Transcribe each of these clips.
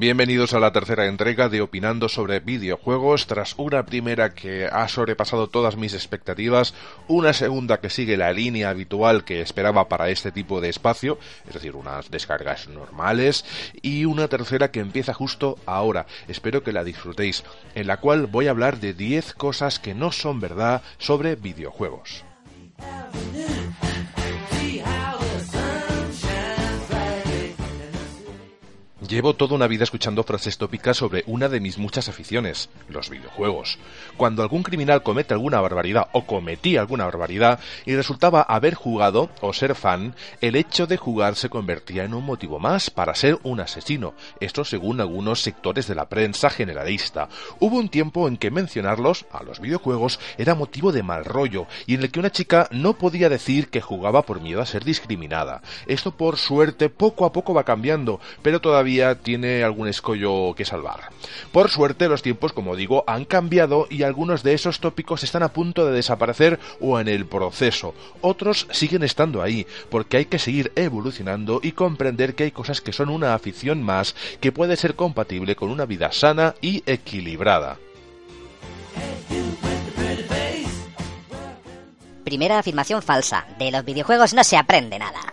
Bienvenidos a la tercera entrega de Opinando sobre videojuegos, tras una primera que ha sobrepasado todas mis expectativas, una segunda que sigue la línea habitual que esperaba para este tipo de espacio, es decir, unas descargas normales, y una tercera que empieza justo ahora, espero que la disfrutéis, en la cual voy a hablar de 10 cosas que no son verdad sobre videojuegos. Llevo toda una vida escuchando frases tópicas sobre una de mis muchas aficiones, los videojuegos. Cuando algún criminal comete alguna barbaridad o cometía alguna barbaridad y resultaba haber jugado o ser fan, el hecho de jugar se convertía en un motivo más para ser un asesino, esto según algunos sectores de la prensa generalista. Hubo un tiempo en que mencionarlos, a los videojuegos, era motivo de mal rollo y en el que una chica no podía decir que jugaba por miedo a ser discriminada. Esto por suerte poco a poco va cambiando, pero todavía tiene algún escollo que salvar. Por suerte los tiempos, como digo, han cambiado y algunos de esos tópicos están a punto de desaparecer o en el proceso. Otros siguen estando ahí, porque hay que seguir evolucionando y comprender que hay cosas que son una afición más que puede ser compatible con una vida sana y equilibrada. Primera afirmación falsa. De los videojuegos no se aprende nada.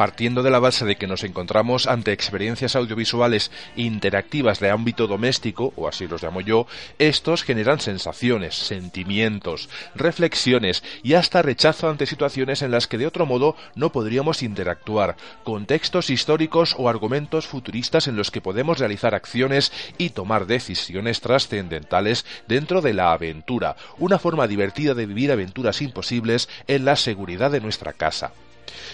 Partiendo de la base de que nos encontramos ante experiencias audiovisuales interactivas de ámbito doméstico, o así los llamo yo, estos generan sensaciones, sentimientos, reflexiones y hasta rechazo ante situaciones en las que de otro modo no podríamos interactuar, contextos históricos o argumentos futuristas en los que podemos realizar acciones y tomar decisiones trascendentales dentro de la aventura, una forma divertida de vivir aventuras imposibles en la seguridad de nuestra casa.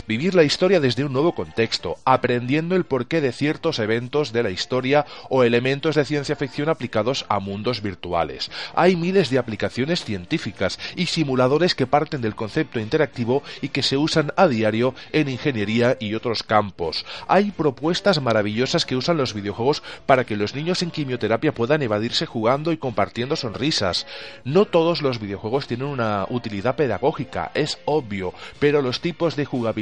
Vivir la historia desde un nuevo contexto, aprendiendo el porqué de ciertos eventos de la historia o elementos de ciencia ficción aplicados a mundos virtuales. Hay miles de aplicaciones científicas y simuladores que parten del concepto interactivo y que se usan a diario en ingeniería y otros campos. Hay propuestas maravillosas que usan los videojuegos para que los niños en quimioterapia puedan evadirse jugando y compartiendo sonrisas. No todos los videojuegos tienen una utilidad pedagógica, es obvio, pero los tipos de jugabilidad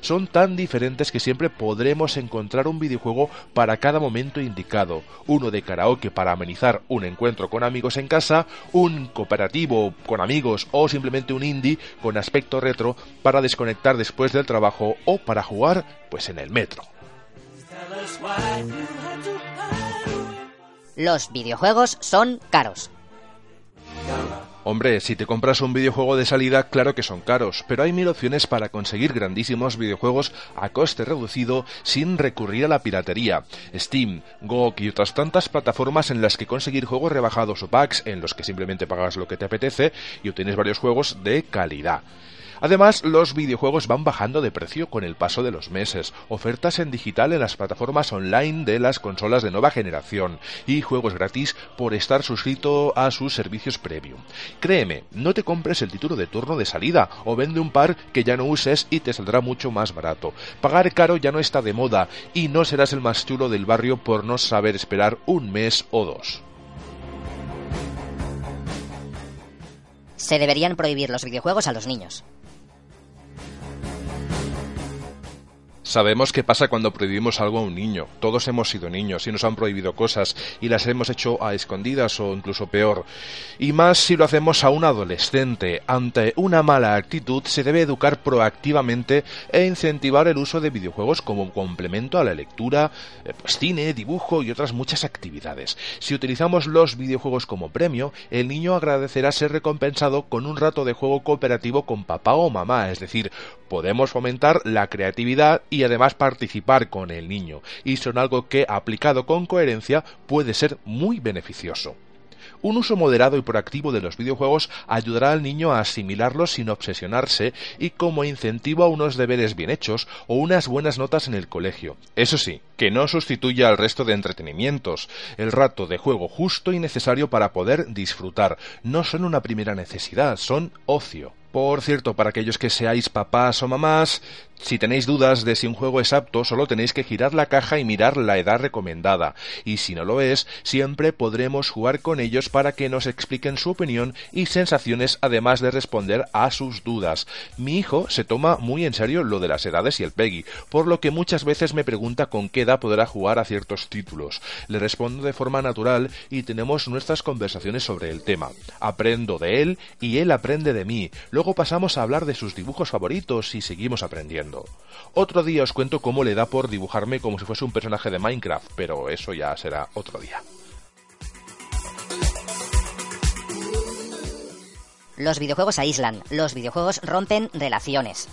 son tan diferentes que siempre podremos encontrar un videojuego para cada momento indicado. Uno de karaoke para amenizar un encuentro con amigos en casa, un cooperativo con amigos o simplemente un indie con aspecto retro para desconectar después del trabajo o para jugar pues en el metro. Los videojuegos son caros. Hombre, si te compras un videojuego de salida, claro que son caros, pero hay mil opciones para conseguir grandísimos videojuegos a coste reducido sin recurrir a la piratería. Steam, GOG y otras tantas plataformas en las que conseguir juegos rebajados o packs en los que simplemente pagas lo que te apetece y obtienes varios juegos de calidad. Además, los videojuegos van bajando de precio con el paso de los meses, ofertas en digital en las plataformas online de las consolas de nueva generación y juegos gratis por estar suscrito a sus servicios premium. Créeme, no te compres el título de turno de salida o vende un par que ya no uses y te saldrá mucho más barato. Pagar caro ya no está de moda y no serás el más chulo del barrio por no saber esperar un mes o dos. Se deberían prohibir los videojuegos a los niños. Sabemos qué pasa cuando prohibimos algo a un niño. Todos hemos sido niños y nos han prohibido cosas y las hemos hecho a escondidas o incluso peor. Y más si lo hacemos a un adolescente. Ante una mala actitud se debe educar proactivamente e incentivar el uso de videojuegos como complemento a la lectura, eh, pues cine, dibujo y otras muchas actividades. Si utilizamos los videojuegos como premio, el niño agradecerá ser recompensado con un rato de juego cooperativo con papá o mamá, es decir, podemos fomentar la creatividad y además participar con el niño, y son algo que aplicado con coherencia puede ser muy beneficioso. Un uso moderado y proactivo de los videojuegos ayudará al niño a asimilarlos sin obsesionarse y como incentivo a unos deberes bien hechos o unas buenas notas en el colegio. Eso sí, que no sustituya al resto de entretenimientos. El rato de juego justo y necesario para poder disfrutar. No son una primera necesidad, son ocio. Por cierto, para aquellos que seáis papás o mamás, si tenéis dudas de si un juego es apto, solo tenéis que girar la caja y mirar la edad recomendada. Y si no lo es, siempre podremos jugar con ellos para que nos expliquen su opinión y sensaciones, además de responder a sus dudas. Mi hijo se toma muy en serio lo de las edades y el PEGI, por lo que muchas veces me pregunta con qué edad podrá jugar a ciertos títulos. Le respondo de forma natural y tenemos nuestras conversaciones sobre el tema. Aprendo de él y él aprende de mí. Luego pasamos a hablar de sus dibujos favoritos y seguimos aprendiendo. Otro día os cuento cómo le da por dibujarme como si fuese un personaje de Minecraft, pero eso ya será otro día. Los videojuegos aíslan, los videojuegos rompen relaciones.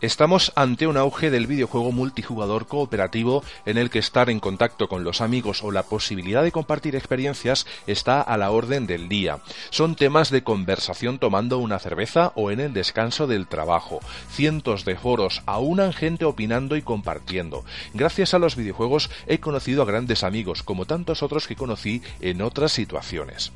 Estamos ante un auge del videojuego multijugador cooperativo en el que estar en contacto con los amigos o la posibilidad de compartir experiencias está a la orden del día. Son temas de conversación tomando una cerveza o en el descanso del trabajo. Cientos de foros aunan gente opinando y compartiendo. Gracias a los videojuegos he conocido a grandes amigos como tantos otros que conocí en otras situaciones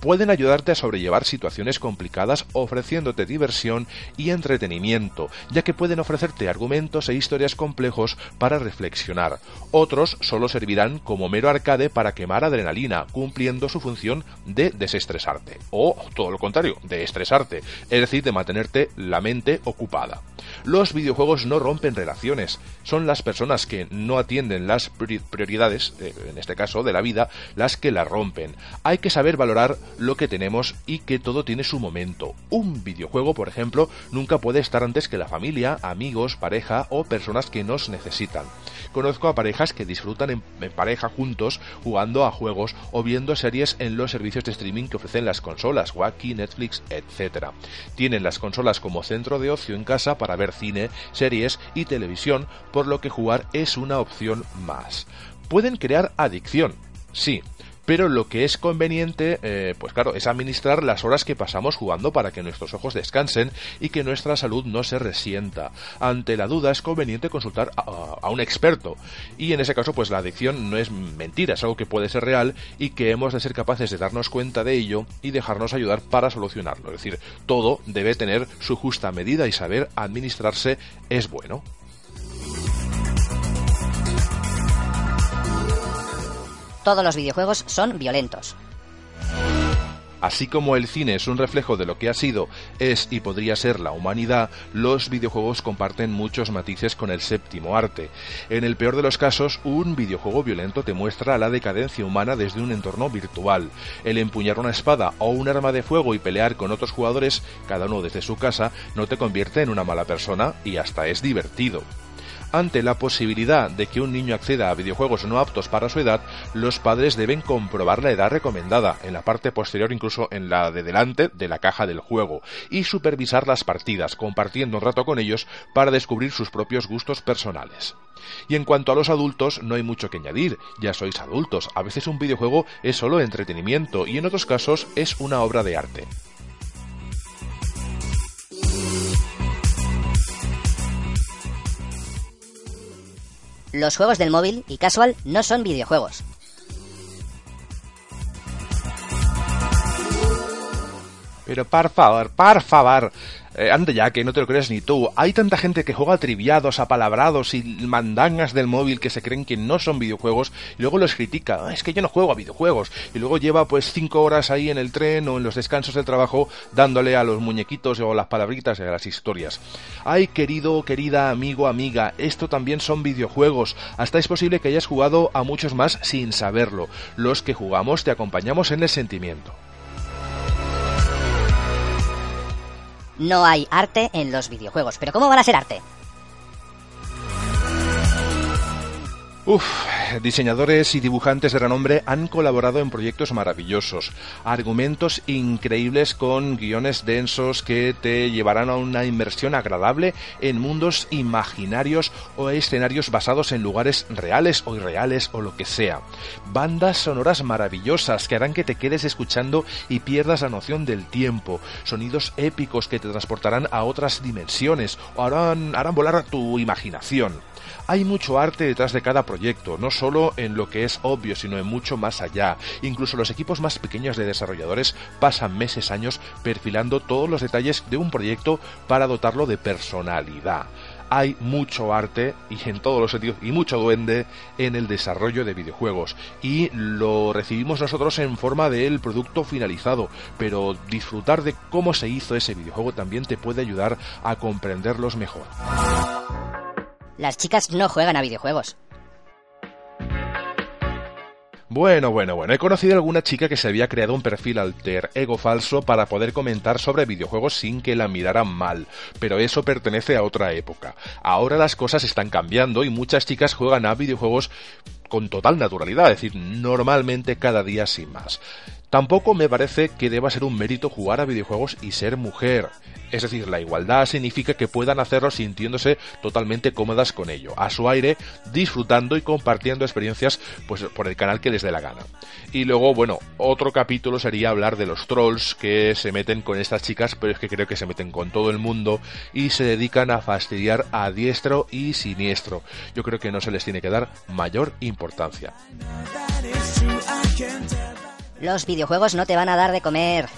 pueden ayudarte a sobrellevar situaciones complicadas ofreciéndote diversión y entretenimiento, ya que pueden ofrecerte argumentos e historias complejos para reflexionar. Otros solo servirán como mero arcade para quemar adrenalina, cumpliendo su función de desestresarte, o todo lo contrario, de estresarte, es decir, de mantenerte la mente ocupada. Los videojuegos no rompen relaciones, son las personas que no atienden las prioridades, eh, en este caso de la vida, las que la rompen. Hay que saber valorar lo que tenemos y que todo tiene su momento. Un videojuego, por ejemplo, nunca puede estar antes que la familia, amigos, pareja o personas que nos necesitan. Conozco a parejas que disfrutan en, pareja juntos jugando a juegos o viendo series en los servicios de streaming que ofrecen las consolas, Wacky, Netflix, etc. Tienen las consolas como centro de ocio en casa para ver cine, series y televisión, por lo que jugar es una opción más. Pueden crear adicción, sí, pero lo que es conveniente, eh, pues claro, es administrar las horas que pasamos jugando para que nuestros ojos descansen y que nuestra salud no se resienta. Ante la duda es conveniente consultar a, un experto y en ese caso pues la adicción no es mentira, es algo que puede ser real y que hemos de ser capaces de darnos cuenta de ello y dejarnos ayudar para solucionarlo. Es decir, todo debe tener su justa medida y saber administrarse es bueno. Todos los videojuegos son violentos. Así como el cine es un reflejo de lo que ha sido, es y podría ser la humanidad, los videojuegos comparten muchos matices con el séptimo arte. En el peor de los casos, un videojuego violento te muestra la decadencia humana desde un entorno virtual. El empuñar una espada o un arma de fuego y pelear con otros jugadores, cada uno desde su casa, no te convierte en una mala persona y hasta es divertido. Ante la posibilidad de que un niño acceda a videojuegos no aptos para su edad, los padres deben comprobar la edad recomendada, en la parte posterior incluso en la de delante de la caja del juego, y supervisar las partidas, compartiendo un rato con ellos para descubrir sus propios gustos personales. Y en cuanto a los adultos, no hay mucho que añadir, ya sois adultos, a veces un videojuego es solo entretenimiento y en otros casos es una obra de arte. Los juegos del móvil y casual no son videojuegos. Pero por favor, por favor, eh, anda ya, que no te lo crees ni tú. Hay tanta gente que juega triviados, apalabrados y mandangas del móvil que se creen que no son videojuegos y luego los critica. Ah, es que yo no juego a videojuegos. Y luego lleva pues cinco horas ahí en el tren o en los descansos del trabajo dándole a los muñequitos o las palabritas y a las historias. Ay, querido, querida, amigo, amiga, esto también son videojuegos. Hasta es posible que hayas jugado a muchos más sin saberlo. Los que jugamos te acompañamos en el sentimiento. No hay arte en los videojuegos. ¿Pero cómo van a ser arte? Uf, diseñadores y dibujantes de renombre han colaborado en proyectos maravillosos, argumentos increíbles con guiones densos que te llevarán a una inmersión agradable en mundos imaginarios o escenarios basados en lugares reales o irreales o lo que sea. Bandas sonoras maravillosas que harán que te quedes escuchando y pierdas la noción del tiempo, sonidos épicos que te transportarán a otras dimensiones o harán, harán volar tu imaginación. Hay mucho arte detrás de cada proyecto, no solo en lo que es obvio, sino en mucho más allá. Incluso los equipos más pequeños de desarrolladores pasan meses, años perfilando todos los detalles de un proyecto para dotarlo de personalidad hay mucho arte y en todos los sentidos y mucho duende en el desarrollo de videojuegos y lo recibimos nosotros en forma del producto finalizado pero disfrutar de cómo se hizo ese videojuego también te puede ayudar a comprenderlos mejor. Las chicas no juegan a videojuegos. Bueno, bueno, bueno, he conocido a alguna chica que se había creado un perfil alter ego falso para poder comentar sobre videojuegos sin que la miraran mal, pero eso pertenece a otra época. Ahora las cosas están cambiando y muchas chicas juegan a videojuegos con total naturalidad, es decir, normalmente cada día sin más. Tampoco me parece que deba ser un mérito jugar a videojuegos y ser mujer. Es decir, la igualdad significa que puedan hacerlo sintiéndose totalmente cómodas con ello, a su aire, disfrutando y compartiendo experiencias pues, por el canal que les dé la gana. Y luego, bueno, otro capítulo sería hablar de los trolls que se meten con estas chicas, pero es que creo que se meten con todo el mundo y se dedican a fastidiar a diestro y siniestro. Yo creo que no se les tiene que dar mayor importancia. Los videojuegos no te van a dar de comer.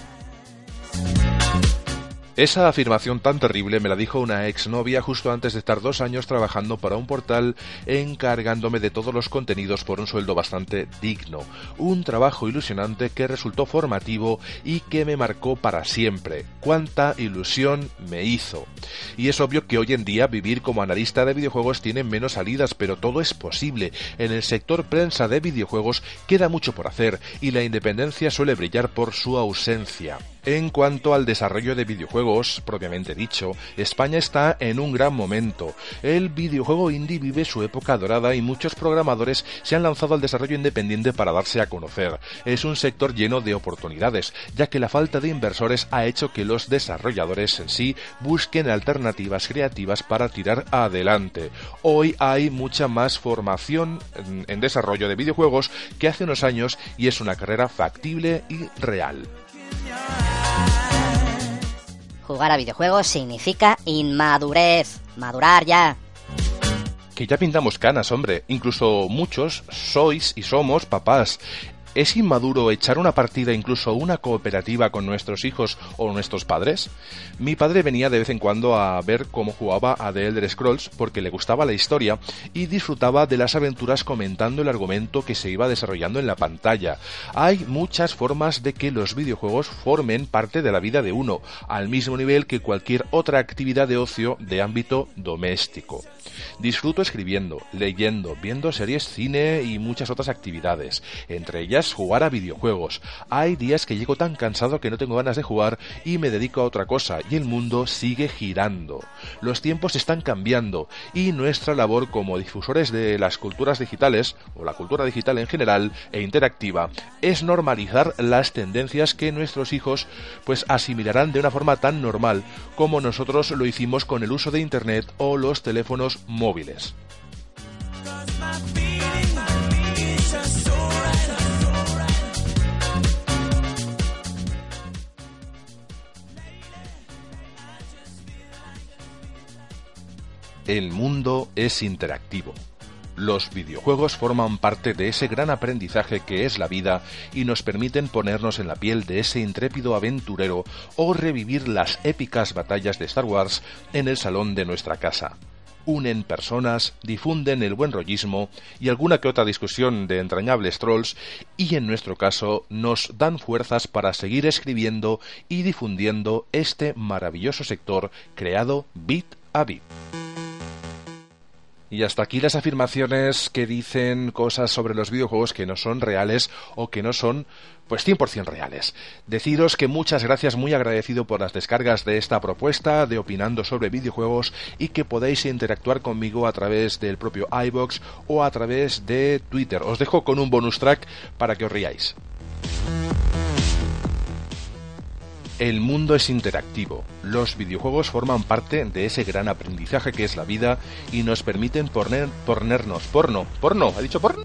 Esa afirmación tan terrible me la dijo una exnovia justo antes de estar dos años trabajando para un portal encargándome de todos los contenidos por un sueldo bastante digno. Un trabajo ilusionante que resultó formativo y que me marcó para siempre. Cuánta ilusión me hizo. Y es obvio que hoy en día vivir como analista de videojuegos tiene menos salidas, pero todo es posible. En el sector prensa de videojuegos queda mucho por hacer y la independencia suele brillar por su ausencia. En cuanto al desarrollo de videojuegos, propiamente dicho, España está en un gran momento. El videojuego indie vive su época dorada y muchos programadores se han lanzado al desarrollo independiente para darse a conocer. Es un sector lleno de oportunidades, ya que la falta de inversores ha hecho que los desarrolladores en sí busquen alternativas creativas para tirar adelante. Hoy hay mucha más formación en, desarrollo de videojuegos que hace unos años y es una carrera factible y real. Jugar a videojuegos significa inmadurez. Madurar ya. Que ya pintamos canas, hombre. Incluso muchos sois y somos papás. ¿Es inmaduro echar una partida, incluso una cooperativa con nuestros hijos o nuestros padres? Mi padre venía de vez en cuando a ver cómo jugaba a The Elder Scrolls porque le gustaba la historia y disfrutaba de las aventuras comentando el argumento que se iba desarrollando en la pantalla. Hay muchas formas de que los videojuegos formen parte de la vida de uno, al mismo nivel que cualquier otra actividad de ocio de ámbito doméstico. Disfruto escribiendo, leyendo, viendo series, cine y muchas otras actividades, entre ellas jugar a videojuegos. Hay días que llego tan cansado que no tengo ganas de jugar y me dedico a otra cosa y el mundo sigue girando. Los tiempos están cambiando y nuestra labor como difusores de las culturas digitales o la cultura digital en general e interactiva es normalizar las tendencias que nuestros hijos pues asimilarán de una forma tan normal como nosotros lo hicimos con el uso de internet o los teléfonos móviles. El mundo es interactivo. Los videojuegos forman parte de ese gran aprendizaje que es la vida y nos permiten ponernos en la piel de ese intrépido aventurero o revivir las épicas batallas de Star Wars en el salón de nuestra casa unen personas, difunden el buen rollismo y alguna que otra discusión de entrañables trolls y en nuestro caso nos dan fuerzas para seguir escribiendo y difundiendo este maravilloso sector creado bit a bit. Y hasta aquí las afirmaciones que dicen cosas sobre los videojuegos que no son reales o que no son pues 100% reales. Deciros que muchas gracias, muy agradecido por las descargas de esta propuesta de opinando sobre videojuegos y que podéis interactuar conmigo a través del propio iBox o a través de Twitter. Os dejo con un bonus track para que os riáis. El mundo es interactivo. Los videojuegos forman parte de ese gran aprendizaje que es la vida y nos permiten poner, ponernos porno. ¿Porno? ¿Ha dicho porno?